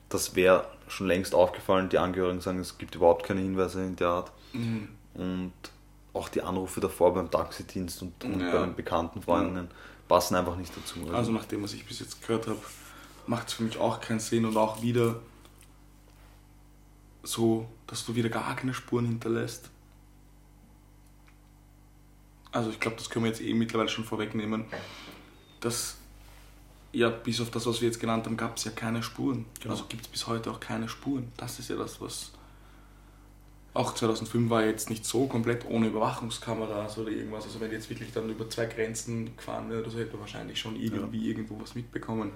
Das wäre schon längst aufgefallen. Die Angehörigen sagen, es gibt überhaupt keine Hinweise in der Art. Und auch die Anrufe davor beim Taxidienst und, und
Ja.
bei den bekannten Freundinnen passen einfach nicht dazu.
Also nach dem, was ich bis jetzt gehört habe, macht es für mich auch keinen Sinn und auch wieder so, dass du wieder gar keine Spuren hinterlässt. Also ich glaube, das können wir jetzt eh mittlerweile schon vorwegnehmen, dass ja, bis auf das, was wir jetzt genannt haben, gab es ja keine Spuren.
Genau.
Also gibt es bis heute auch keine Spuren. Das ist ja das, was... Auch 2005 war jetzt nicht so komplett ohne Überwachungskameras oder irgendwas. Also wenn jetzt wirklich dann über zwei Grenzen gefahren wäre oder so, hätte man wahrscheinlich schon irgendwie irgendwo was mitbekommen.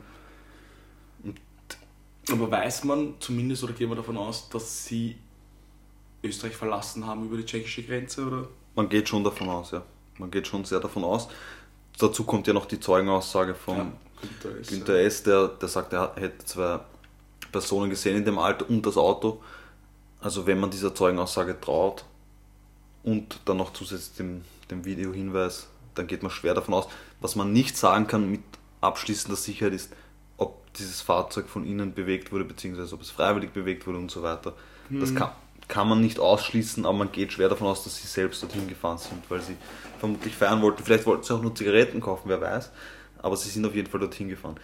Aber weiß man zumindest oder gehen wir davon aus, dass sie Österreich verlassen haben über die tschechische Grenze oder?
Man geht schon davon aus, ja. Man geht schon sehr davon aus. Dazu kommt ja noch die Zeugenaussage von
Günther ist,
Günther S., der, der sagt, er hätte zwei Personen gesehen in dem Alter und das Auto. Also wenn man dieser Zeugenaussage traut und dann noch zusätzlich dem, dem Videohinweis, dann geht man schwer davon aus. Was man nicht sagen kann mit abschließender Sicherheit ist, ob dieses Fahrzeug von innen bewegt wurde, beziehungsweise ob es freiwillig bewegt wurde und so weiter. Das kann, kann man nicht ausschließen, aber man geht schwer davon aus, dass sie selbst dorthin gefahren sind, weil sie vermutlich feiern wollten. Vielleicht wollten sie auch nur Zigaretten kaufen, wer weiß. Aber sie sind auf jeden Fall dorthin gefahren.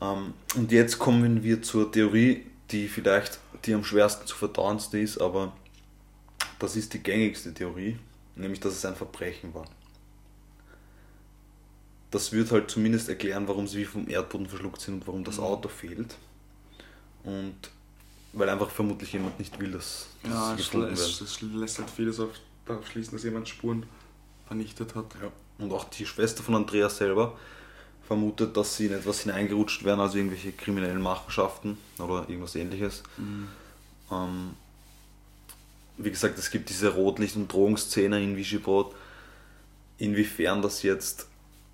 Ähm, und jetzt kommen wir zur Theorie, die vielleicht die am schwersten zu verdauendste ist, aber das ist die gängigste Theorie, nämlich dass es ein Verbrechen war. Das wird halt zumindest erklären, warum sie wie vom Erdboden verschluckt sind und warum das
Mhm.
Auto fehlt. Und weil einfach vermutlich jemand nicht will, dass, dass
Ja, es,
gefunden
es,
werden.
es lässt halt vieles auf, darauf schließen, dass jemand Spuren vernichtet hat.
Ja. Und auch die Schwester von Andreas selber vermutet, dass sie in etwas hineingerutscht wären, also irgendwelche kriminellen Machenschaften oder irgendwas ähnliches. Ähm, wie gesagt, es gibt diese Rotlicht- und Drogenszene in Vigibrod. Inwiefern das jetzt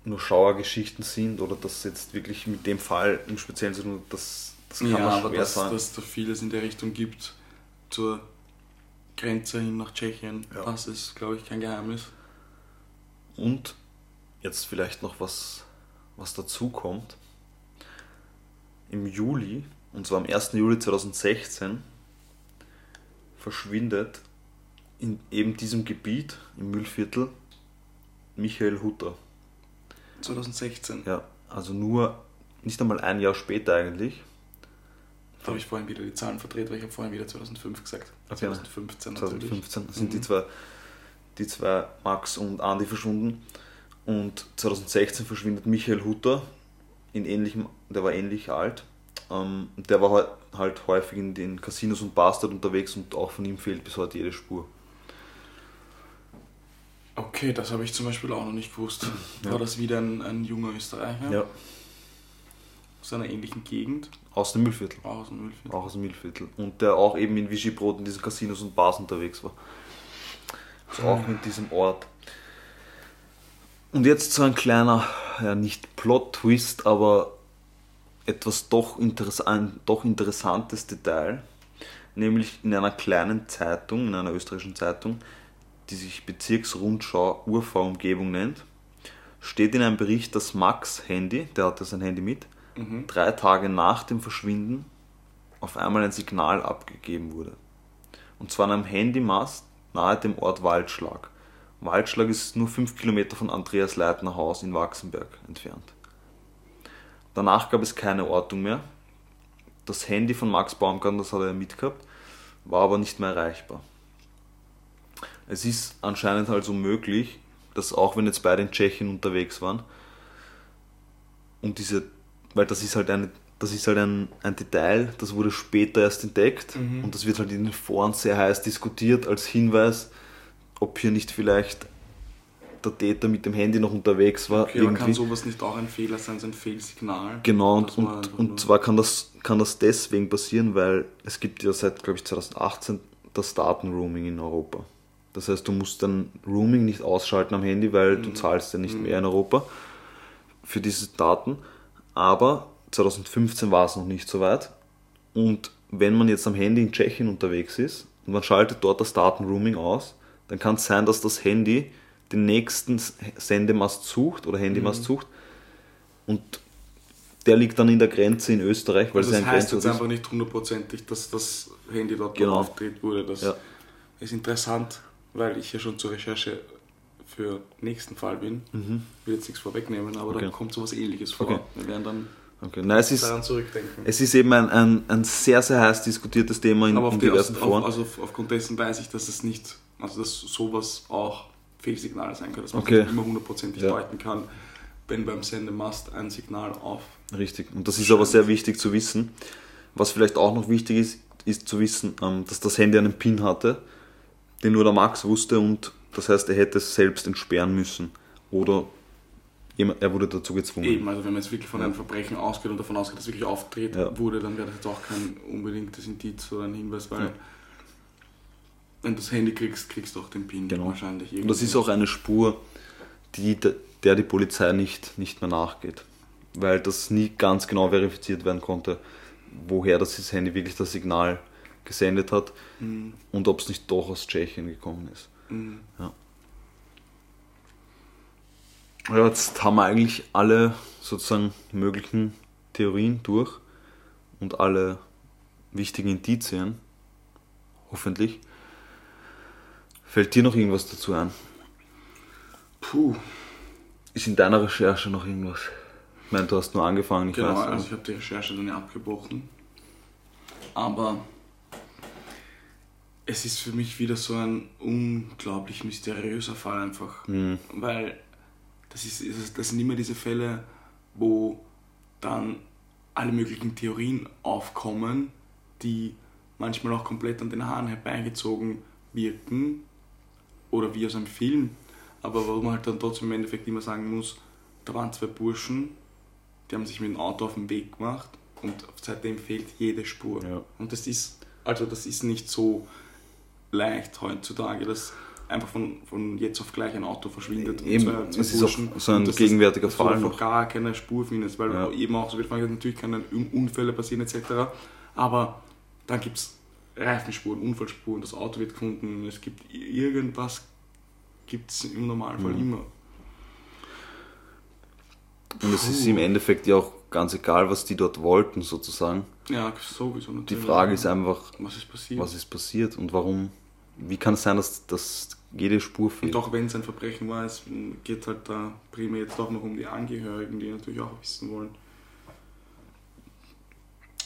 nur Schauergeschichten sind oder das jetzt wirklich mit dem Fall im Speziellen zu tun das, das kann
ja, aber dass,
sagen.
dass da vieles in der Richtung gibt zur Grenze hin nach Tschechien,
Ja.
das ist, glaube ich, kein Geheimnis.
Und jetzt vielleicht noch was, was dazu kommt. Im Juli, und zwar am 1. Juli 2016, verschwindet in eben diesem Gebiet, im Müllviertel, Michael Hutter.
2016.
Ja, also nur nicht einmal ein Jahr später eigentlich.
Da habe ich vorhin wieder die Zahlen verdreht, weil ich habe vorhin wieder 2005 gesagt.
Okay.
2015 natürlich.
2015 sind
Mhm.
die, zwei, die zwei Max und Andy verschwunden. Und 2016 verschwindet Michael Hutter, in ähnlichem, der war ähnlich alt. Ähm, der war halt, halt häufig in den Casinos und Bars dort unterwegs und auch von ihm fehlt bis heute jede Spur.
Okay, das habe ich zum Beispiel auch noch nicht gewusst.
Ja.
War das wieder ein, ein junger Österreicher
Ja.
Aus einer ähnlichen Gegend?
Aus dem Müllviertel.
Auch aus dem Müllviertel.
Auch aus dem Müllviertel. Und der auch eben in Vigibrod in diesen Casinos und Bars unterwegs war. Also auch in diesem Ort. Und jetzt so ein kleiner, ja nicht Plot-Twist, aber etwas doch, interess ein doch interessantes Detail. Nämlich in einer kleinen Zeitung, in einer österreichischen Zeitung, die sich Bezirksrundschau Urfahr-Umgebung nennt, steht in einem Bericht, dass Max Handy, der hatte sein Handy mit,
Mhm.
drei Tage nach dem Verschwinden auf einmal ein Signal abgegeben wurde. Und zwar an einem Handymast nahe dem Ort Waldschlag. Waldschlag ist nur 5 Kilometer von Andreas Leitner Haus in Wachsenberg entfernt. Danach gab es keine Ortung mehr. Das Handy von Max Baumgarten, das hat er mitgehabt, war aber nicht mehr erreichbar. Es ist anscheinend also möglich, dass auch wenn jetzt beide in Tschechien unterwegs waren, und diese, weil das ist halt eine, das ist halt ein, ein Detail, das wurde später erst entdeckt
Mhm.
und das wird halt in den Foren sehr heiß diskutiert als Hinweis, ob hier nicht vielleicht der Täter mit dem Handy noch unterwegs war.
Okay, aber kann sowas nicht auch ein Fehler sein, so ein Fehlsignal?
Genau, und, und, und zwar kann das, kann das deswegen passieren, weil es gibt ja seit, glaube ich, 2018 das Datenroaming in Europa. Das heißt, du musst dann Roaming nicht ausschalten am Handy, weil du zahlst ja nicht mehr in Europa für diese Daten. Aber 2015 war es noch nicht so weit. Und wenn man jetzt am Handy in Tschechien unterwegs ist und man schaltet dort das Datenroaming aus, dann kann es sein, dass das Handy den nächsten Sendemast sucht oder Handymast sucht und der liegt dann in der Grenze in Österreich, weil
Also
es
das heißt
Grenzort
jetzt
ist.
einfach nicht hundertprozentig, dass das Handy dort
Genau.
aufgedreht wurde. Das
Ja.
ist interessant, weil ich ja schon zur Recherche für nächsten Fall bin. will jetzt nichts vorwegnehmen, aber
Mhm. Okay.
da kommt sowas ähnliches vor.
Okay.
Wir werden dann
Okay. Nein, es ist,
daran zurückdenken.
es ist eben ein, ein, ein sehr, sehr heiß diskutiertes Thema in,
aber auf
in diversen
auf,
Foren.
also auf, aufgrund dessen weiß ich, dass es nicht, also dass sowas auch Fehlsignale sein kann, dass man
Okay.
nicht immer hundertprozentig
Ja.
deuten kann, wenn beim Sendemast ein Signal auf.
Richtig. Und das ist aber sehr wichtig zu wissen. Was vielleicht auch noch wichtig ist, ist zu wissen, ähm, dass das Handy einen PIN hatte, den nur der Max wusste und das heißt, er hätte es selbst entsperren müssen. Oder er wurde dazu gezwungen.
Eben, also wenn man jetzt wirklich von einem Verbrechen ausgeht und davon ausgeht, dass wirklich aufgedreht
Ja.
wurde, dann wäre das jetzt auch kein unbedingtes Indiz oder ein Hinweis, weil
Ja.
wenn du das Handy kriegst, kriegst du auch den PIN
Genau.
wahrscheinlich.
Und das ist auch eine Spur, die, der die Polizei nicht, nicht mehr nachgeht. Weil das nie ganz genau verifiziert werden konnte, woher das Handy wirklich das Signal gesendet hat
Mhm.
und ob es nicht doch aus Tschechien gekommen ist.
Mhm.
Ja, jetzt haben wir eigentlich alle sozusagen möglichen Theorien durch und alle wichtigen Indizien. Hoffentlich. Fällt dir noch irgendwas dazu ein?
Puh,
Ist in deiner Recherche noch irgendwas? Ich meine, du hast nur angefangen, ich
Genau,
weiß.
also ich habe die Recherche dann ja abgebrochen. Aber es ist für mich wieder so ein unglaublich mysteriöser Fall einfach.
Mhm.
Weil das, ist, das sind immer diese Fälle, wo dann alle möglichen Theorien aufkommen, die manchmal auch komplett an den Haaren herbeigezogen wirken oder wie aus einem Film, aber wo man halt dann trotzdem im Endeffekt immer sagen muss, da waren zwei Burschen, die haben sich mit dem Auto auf den Weg gemacht und seitdem fehlt jede Spur.
Ja.
Und das ist, also das ist nicht so leicht heutzutage, dass einfach von, von jetzt auf gleich ein Auto verschwindet. und
Eben,
zwei- zwei
es ist auch
Burschen.
so ein
dass
gegenwärtiger
dass du
Fall
einfach
noch.
gar keine Spur findest, weil
Ja.
eben auch so du gesagt hast, natürlich können Un- Unfälle passieren etc. Aber dann gibt es Reifenspuren, Unfallspuren, das Auto wird gefunden, es gibt irgendwas, gibt es im Normalfall
Mhm.
immer.
Und es ist im Endeffekt ja auch ganz egal, was die dort wollten, sozusagen.
Ja, sowieso
Die
natürlich.
Frage ist einfach,
was ist passiert?
was ist passiert und warum. Wie kann es sein, dass, dass jede Spur fehlt?
Und auch wenn es ein Verbrechen war, es geht halt da primär jetzt auch noch um die Angehörigen, die natürlich auch wissen wollen,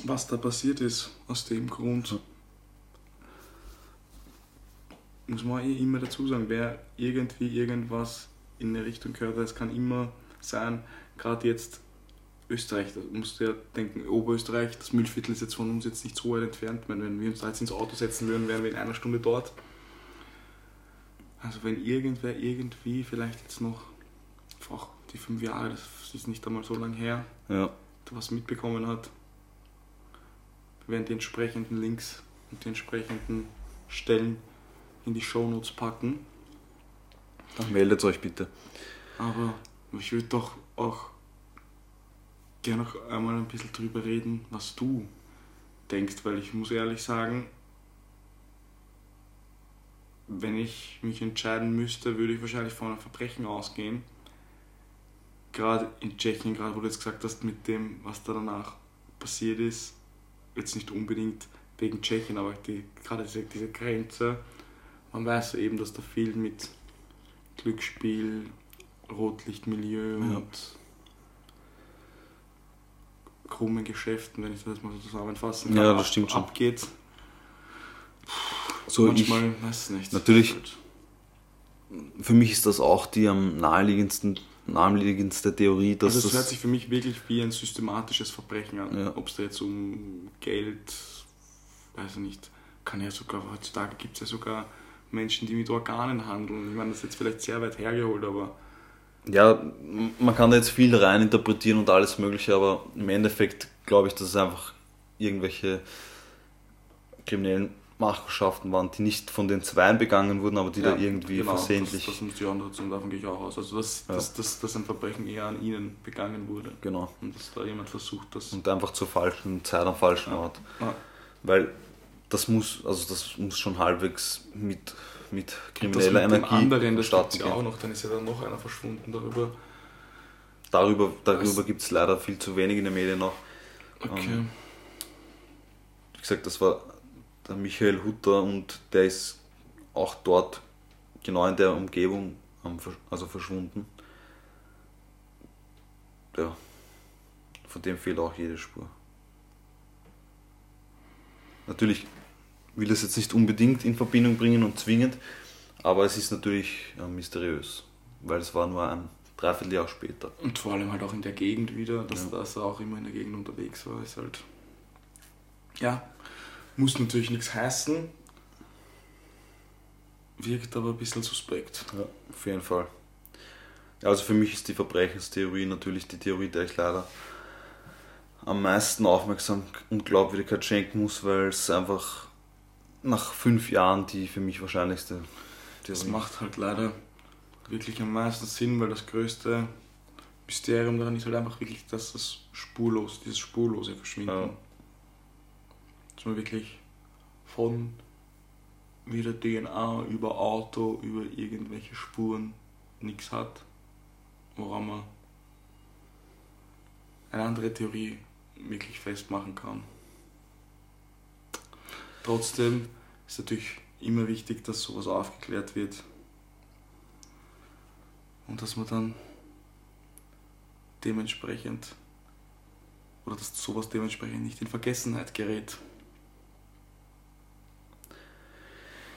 was da passiert ist aus dem Grund. Muss man eh immer dazu sagen, wer irgendwie irgendwas in eine Richtung gehört, das kann immer sein, gerade jetzt Österreich, da musst du ja denken, Oberösterreich, das Müllviertel ist jetzt von uns jetzt nicht so weit entfernt. Ich meine, wenn wir uns da jetzt ins Auto setzen würden, wären wir in einer Stunde dort. Also wenn irgendwer irgendwie vielleicht jetzt noch, auch die fünf Jahre, das ist nicht einmal so lang her,
Ja,
was mitbekommen hat, werden die entsprechenden Links und die entsprechenden Stellen in die Shownotes packen.
dann meldet euch bitte.
Aber ich würde doch auch gerne noch einmal ein bisschen drüber reden, was du denkst, weil ich muss ehrlich sagen, wenn ich mich entscheiden müsste, würde ich wahrscheinlich von einem Verbrechen ausgehen. Gerade in Tschechien, gerade wo du jetzt gesagt hast, mit dem, was da danach passiert ist, jetzt nicht unbedingt wegen Tschechien, aber die, gerade diese, diese Grenze, man weiß eben, dass da viel mit Glücksspiel, Rotlichtmilieu
Ja.
und krummen Geschäften, wenn ich das mal so zusammenfassen
Ja, das stimmt schon.
abgeht.
So, ich,
Manchmal, weiß ich nicht.
Natürlich. für mich ist das auch die am naheliegendsten, naheliegendste Theorie, dass
Also hört
das.
sich für mich wirklich wie ein systematisches Verbrechen an.
Ja.
Ob es da jetzt um Geld, weiß ich nicht, kann ja sogar, heutzutage gibt es ja sogar Menschen, die mit Organen handeln. Ich meine, das ist jetzt vielleicht sehr weit hergeholt, aber
Ja, man kann da jetzt viel rein interpretieren und alles Mögliche, aber im Endeffekt glaube ich, dass es einfach irgendwelche kriminellen Machenschaften waren, die nicht von den Zweien begangen wurden, aber die da
Ja,
irgendwie
genau,
versehentlich.
Das, das muss die andere und davon gehe ich auch aus. Also, dass,
Ja.
dass, dass, dass ein Verbrechen eher an ihnen begangen wurde.
genau.
Und dass da jemand versucht, das.
Und einfach zur falschen Zeit am falschen Ort.
Ja.
Weil das muss, also das muss schon halbwegs mit, mit krimineller
mit dem
Energie
anderen, das
vonstatten
gibt ja
gehen.
auch noch, dann ist ja dann noch einer verschwunden darüber.
Darüber, darüber gibt es leider viel zu wenig in den Medien noch.
Okay.
Ähm, Wie gesagt, das war der Michael Hutter und der ist auch dort genau in der Umgebung also verschwunden. Ja, von dem fehlt auch jede Spur. Natürlich will das jetzt nicht unbedingt in Verbindung bringen und zwingend, aber es ist natürlich äh, mysteriös, weil es war nur ein Dreivierteljahr später.
Und vor allem halt auch in der Gegend wieder, dass,
Ja.
dass er auch immer in der Gegend unterwegs war, ist halt. Ja, muss natürlich nichts heißen. Wirkt aber ein bisschen suspekt.
Ja, auf jeden Fall. Also für mich ist die Verbrechenstheorie natürlich die Theorie, der ich leider am meisten Aufmerksamkeit und Glaubwürdigkeit schenken muss, weil es einfach nach fünf Jahren die für mich wahrscheinlichste
Das
Theorie
macht halt leider wirklich am meisten Sinn, weil das größte Mysterium daran ist halt einfach wirklich, dass das spurlos, dieses spurlose Verschwinden.
Ja.
Dass man wirklich von wieder DNA über Auto, über irgendwelche Spuren nichts hat, woran man eine andere Theorie wirklich festmachen kann. Trotzdem ist natürlich immer wichtig, dass sowas aufgeklärt wird und dass man dann dementsprechend oder dass sowas dementsprechend nicht in Vergessenheit gerät.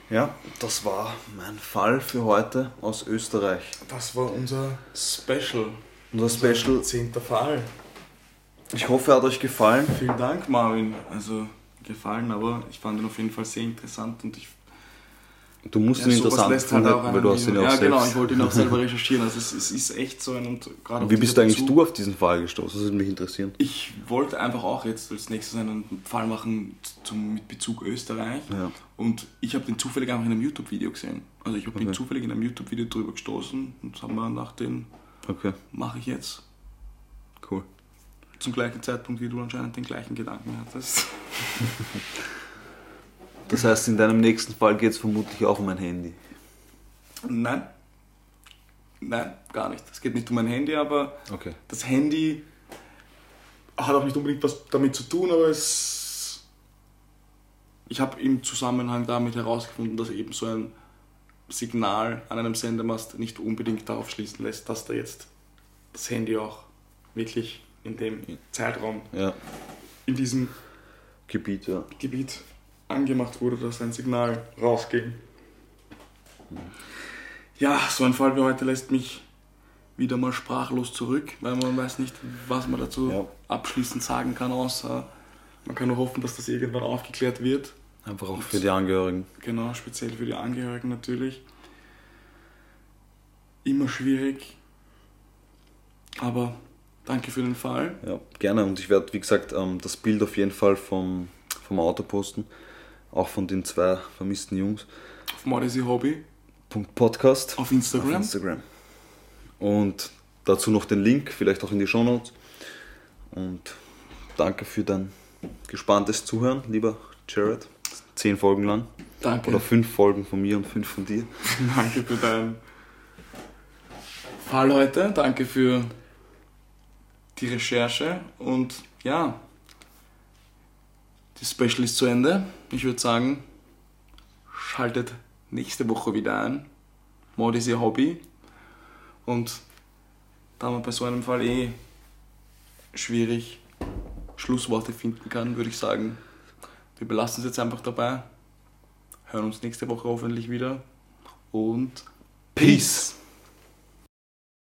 Ja, das war mein Fall für heute aus Österreich.
Das war unser Special.
Unser Special.
Zehnter Fall.
Ich hoffe, er hat euch gefallen.
Vielen Dank, Marvin. Also gefallen, aber ich fand ihn auf jeden Fall sehr interessant und ich
Du musst ihn
sowas
interessant
halt
finden,
auch
weil du hast ihn ja auch
Ja, genau, ich wollte ihn auch selber recherchieren. Also es, es ist echt so ein und gerade
Wie bist du eigentlich
Bezug-
du auf diesen Fall gestoßen? Das würde mich interessieren.
Ich wollte einfach auch jetzt als nächstes einen Fall machen zum, mit Bezug Österreich.
Ja.
Und ich habe den zufällig einfach in einem YouTube-Video gesehen. Also ich habe
Okay.
ihn zufällig in einem YouTube-Video drüber gestoßen und haben wir nach den
Okay,
mache ich jetzt
cool.
zum gleichen Zeitpunkt, wie du anscheinend den gleichen Gedanken hattest.
Das heißt, in deinem nächsten Fall geht es vermutlich auch um ein Handy.
Nein. Nein, gar nicht. Es geht nicht um mein Handy, aber
Okay.
das Handy hat auch nicht unbedingt was damit zu tun, aber es. Ich habe im Zusammenhang damit herausgefunden, dass eben so ein Signal an einem Sendemast nicht unbedingt darauf schließen lässt, dass da jetzt das Handy auch wirklich in dem Zeitraum,
Ja,
in diesem
Gebiet, ja.
Gebiet angemacht wurde, dass ein Signal rausging. Ja, so ein Fall wie heute lässt mich wieder mal sprachlos zurück, weil man weiß nicht, was man dazu
Ja.
abschließend sagen kann, außer man kann nur hoffen, dass das irgendwann aufgeklärt wird.
Einfach auch für die Angehörigen.
Genau, speziell für die Angehörigen natürlich. Immer schwierig. Aber danke für den Fall.
Ja, gerne. Und ich werde, wie gesagt, ähm, das Bild auf jeden Fall vom, vom Auto posten. Auch von den zwei vermissten Jungs.
Auf Modesty Hobby.
Punkt Podcast
Auf Instagram.
Auf Instagram. Und dazu noch den Link, vielleicht auch in die Shownotes. Und danke für dein gespanntes Zuhören, lieber Jared. Zehn Folgen lang.
Danke.
Oder fünf Folgen von mir und fünf von dir.
Danke für deinen Fall heute. Danke für die Recherche. Und ja, das Special ist zu Ende. Ich würde sagen, schaltet nächste Woche wieder ein. Mod ist ihr Hobby. Und da man bei so einem Fall eh schwierig Schlussworte finden kann, würde ich sagen, wir belassen es jetzt einfach dabei. Hören uns nächste Woche hoffentlich wieder. Und
Peace.